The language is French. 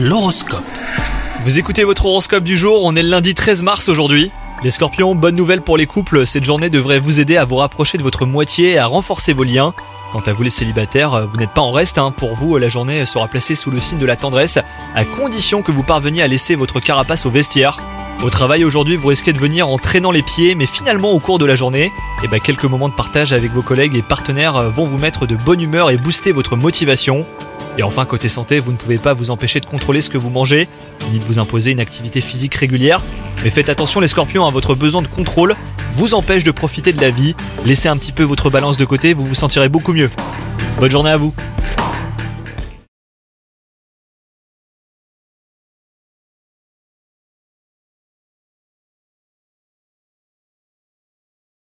L'horoscope. Vous écoutez votre horoscope du jour, on est le lundi 13 mars aujourd'hui. Les scorpions, bonne nouvelle pour les couples, cette journée devrait vous aider à vous rapprocher de votre moitié et à renforcer vos liens. Quant à vous les célibataires, vous n'êtes pas en reste, hein. pour vous la journée sera placée sous le signe de la tendresse, à condition que vous parveniez à laisser votre carapace au vestiaire. Au travail aujourd'hui, vous risquez de venir en traînant les pieds, mais finalement au cours de la journée, eh ben, quelques moments de partage avec vos collègues et partenaires vont vous mettre de bonne humeur et booster votre motivation. Et enfin, côté santé, vous ne pouvez pas vous empêcher de contrôler ce que vous mangez, ni de vous imposer une activité physique régulière. Mais faites attention les scorpions, à votre besoin de contrôle vous empêche de profiter de la vie. Laissez un petit peu votre balance de côté, vous vous sentirez beaucoup mieux. Bonne journée à vous